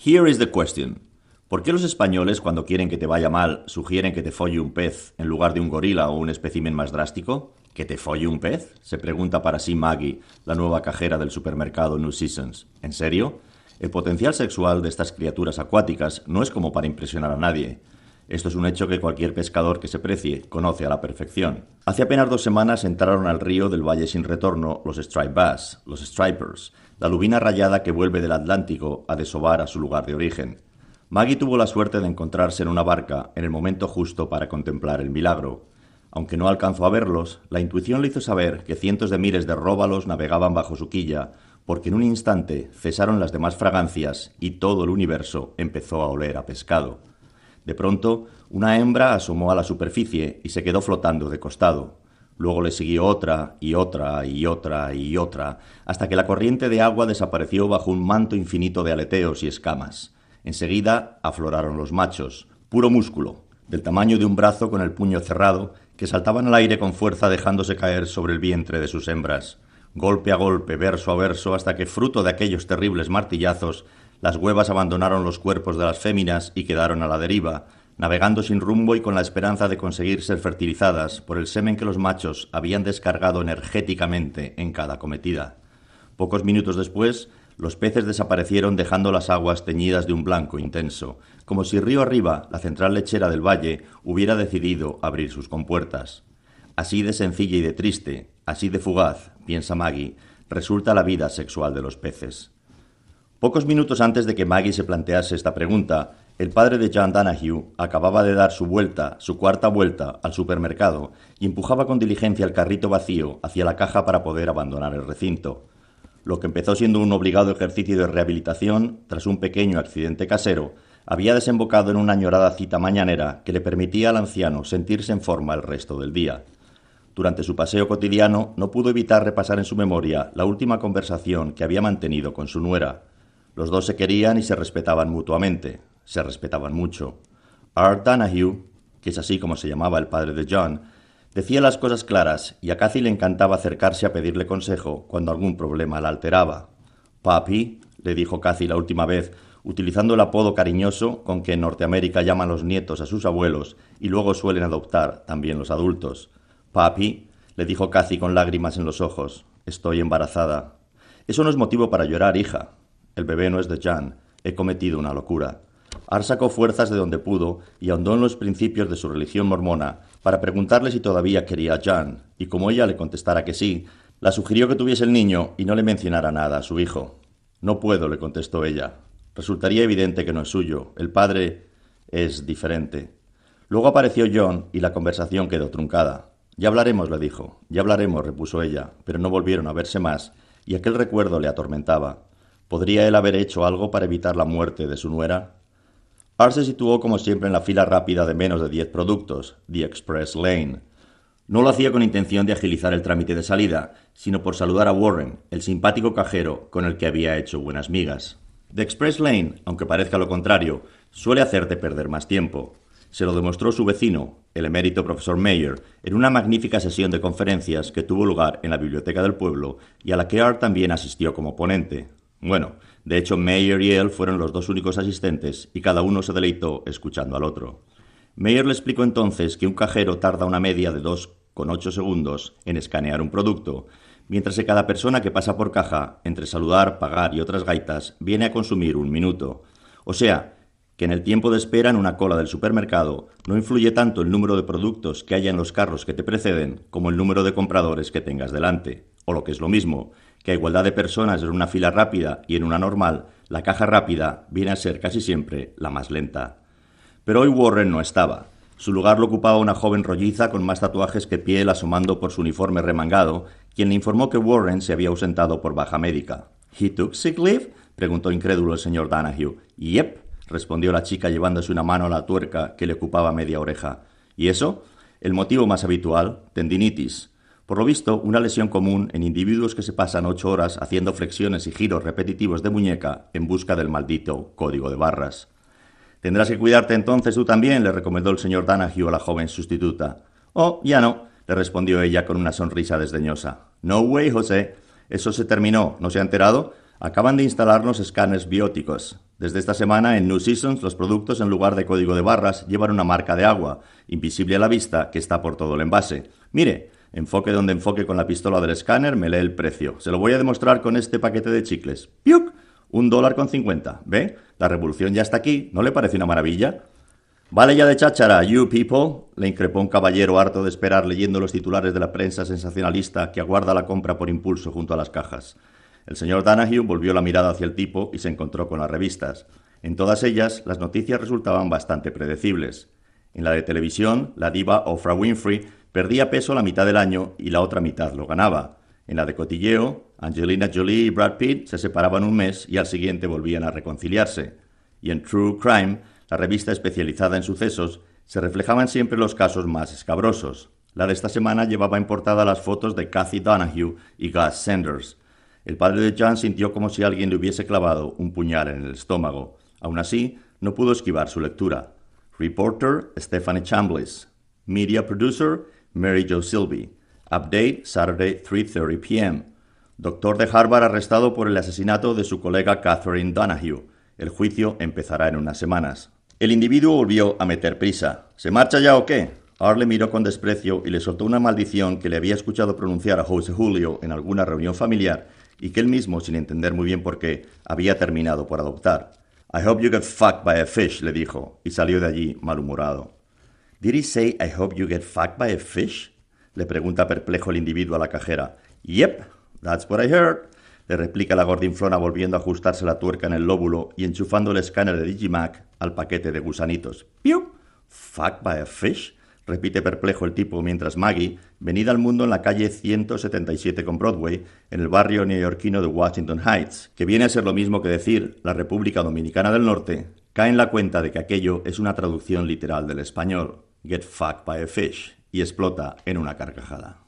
Here is the question. ¿Por qué los españoles, cuando quieren que te vaya mal, sugieren que te folle un pez en lugar de un gorila o un espécimen más drástico? ¿Que te folle un pez? se pregunta para sí Maggie, la nueva cajera del supermercado New Seasons. ¿En serio? El potencial sexual de estas criaturas acuáticas no es como para impresionar a nadie. Esto es un hecho que cualquier pescador que se precie conoce a la perfección. Hace apenas dos semanas entraron al río del Valle sin retorno los Stripe Bass, los Stripers, la lubina rayada que vuelve del Atlántico a desovar a su lugar de origen. Maggie tuvo la suerte de encontrarse en una barca en el momento justo para contemplar el milagro. Aunque no alcanzó a verlos, la intuición le hizo saber que cientos de miles de róbalos navegaban bajo su quilla, porque en un instante cesaron las demás fragancias y todo el universo empezó a oler a pescado. De pronto, una hembra asomó a la superficie y se quedó flotando de costado. Luego le siguió otra y otra y otra y otra, hasta que la corriente de agua desapareció bajo un manto infinito de aleteos y escamas. Enseguida afloraron los machos, puro músculo, del tamaño de un brazo con el puño cerrado, que saltaban al aire con fuerza dejándose caer sobre el vientre de sus hembras, golpe a golpe, verso a verso, hasta que, fruto de aquellos terribles martillazos, las huevas abandonaron los cuerpos de las féminas y quedaron a la deriva, navegando sin rumbo y con la esperanza de conseguir ser fertilizadas por el semen que los machos habían descargado energéticamente en cada cometida. Pocos minutos después, los peces desaparecieron dejando las aguas teñidas de un blanco intenso, como si río arriba la central lechera del valle hubiera decidido abrir sus compuertas. Así de sencilla y de triste, así de fugaz, piensa Maggie, resulta la vida sexual de los peces. Pocos minutos antes de que Maggie se plantease esta pregunta, el padre de John Danahue acababa de dar su vuelta, su cuarta vuelta, al supermercado y empujaba con diligencia el carrito vacío hacia la caja para poder abandonar el recinto lo que empezó siendo un obligado ejercicio de rehabilitación tras un pequeño accidente casero, había desembocado en una añorada cita mañanera que le permitía al anciano sentirse en forma el resto del día. Durante su paseo cotidiano no pudo evitar repasar en su memoria la última conversación que había mantenido con su nuera. Los dos se querían y se respetaban mutuamente, se respetaban mucho. Art Danahue, que es así como se llamaba el padre de John, Decía las cosas claras y a Cathy le encantaba acercarse a pedirle consejo cuando algún problema la alteraba. Papi, le dijo Cathy la última vez, utilizando el apodo cariñoso con que en Norteamérica llaman los nietos a sus abuelos y luego suelen adoptar también los adultos. Papi, le dijo Cathy con lágrimas en los ojos, estoy embarazada. Eso no es motivo para llorar, hija. El bebé no es de Jan. He cometido una locura. Ar sacó fuerzas de donde pudo y ahondó en los principios de su religión mormona para preguntarle si todavía quería a Jan, y como ella le contestara que sí, la sugirió que tuviese el niño y no le mencionara nada a su hijo. No puedo, le contestó ella. Resultaría evidente que no es suyo. El padre es diferente. Luego apareció John y la conversación quedó truncada. Ya hablaremos, le dijo. Ya hablaremos, repuso ella, pero no volvieron a verse más, y aquel recuerdo le atormentaba. ¿Podría él haber hecho algo para evitar la muerte de su nuera? Art se situó como siempre en la fila rápida de menos de diez productos, The Express Lane. No lo hacía con intención de agilizar el trámite de salida, sino por saludar a Warren, el simpático cajero con el que había hecho buenas migas. The Express Lane, aunque parezca lo contrario, suele hacerte perder más tiempo. Se lo demostró su vecino, el emérito profesor Mayer, en una magnífica sesión de conferencias que tuvo lugar en la biblioteca del pueblo y a la que Art también asistió como ponente. Bueno, de hecho Mayer y él fueron los dos únicos asistentes y cada uno se deleitó escuchando al otro. Mayer le explicó entonces que un cajero tarda una media de 2,8 segundos en escanear un producto, mientras que cada persona que pasa por caja, entre saludar, pagar y otras gaitas, viene a consumir un minuto. O sea, que en el tiempo de espera en una cola del supermercado no influye tanto el número de productos que haya en los carros que te preceden como el número de compradores que tengas delante. O lo que es lo mismo, que a igualdad de personas en una fila rápida y en una normal, la caja rápida viene a ser casi siempre la más lenta. Pero hoy Warren no estaba. Su lugar lo ocupaba una joven rolliza con más tatuajes que piel asomando por su uniforme remangado, quien le informó que Warren se había ausentado por baja médica. ¿He took sick leave? preguntó incrédulo el señor Danahue. Yep, respondió la chica llevándose una mano a la tuerca que le ocupaba media oreja. ¿Y eso? El motivo más habitual, tendinitis. Por lo visto, una lesión común en individuos que se pasan ocho horas haciendo flexiones y giros repetitivos de muñeca en busca del maldito código de barras. Tendrás que cuidarte entonces tú también, le recomendó el señor Danahue a la joven sustituta. Oh, ya no, le respondió ella con una sonrisa desdeñosa. No way, José. Eso se terminó. ¿No se ha enterado? Acaban de instalar los escáneres bióticos. Desde esta semana, en New Seasons, los productos en lugar de código de barras llevan una marca de agua, invisible a la vista, que está por todo el envase. Mire, enfoque donde enfoque con la pistola del escáner, me lee el precio. Se lo voy a demostrar con este paquete de chicles. ¡Piuc! Un dólar con cincuenta. ¿Ve? La revolución ya está aquí. ¿No le parece una maravilla? Vale ya de cháchara, you people, le increpó un caballero harto de esperar leyendo los titulares de la prensa sensacionalista que aguarda la compra por impulso junto a las cajas. El señor Danahue volvió la mirada hacia el tipo y se encontró con las revistas. En todas ellas, las noticias resultaban bastante predecibles. En la de televisión, la diva Oprah Winfrey perdía peso la mitad del año y la otra mitad lo ganaba. En la de cotilleo, Angelina Jolie y Brad Pitt se separaban un mes y al siguiente volvían a reconciliarse. Y en True Crime, la revista especializada en sucesos, se reflejaban siempre los casos más escabrosos. La de esta semana llevaba en las fotos de Kathy Donahue y Gus Sanders. El padre de John sintió como si alguien le hubiese clavado un puñal en el estómago. Aún así, no pudo esquivar su lectura. Reporter Stephanie Chambliss. Media Producer Mary Jo Silby. Update Saturday 3:30 p.m. Doctor de Harvard arrestado por el asesinato de su colega Catherine Donahue. El juicio empezará en unas semanas. El individuo volvió a meter prisa. ¿Se marcha ya o qué? Arle miró con desprecio y le soltó una maldición que le había escuchado pronunciar a José Julio en alguna reunión familiar y que él mismo, sin entender muy bien por qué, había terminado por adoptar. I hope you get fucked by a fish, le dijo, y salió de allí malhumorado. Did he say I hope you get fucked by a fish? le pregunta perplejo el individuo a la cajera. Yep, that's what I heard, le replica la gordinflona volviendo a ajustarse la tuerca en el lóbulo y enchufando el escáner de Digimac al paquete de gusanitos. ¿Piu? ¿Fucked by a fish? repite perplejo el tipo mientras Maggie, venida al mundo en la calle 177 con Broadway, en el barrio neoyorquino de Washington Heights, que viene a ser lo mismo que decir la República Dominicana del Norte, cae en la cuenta de que aquello es una traducción literal del español, get fucked by a fish, y explota en una carcajada.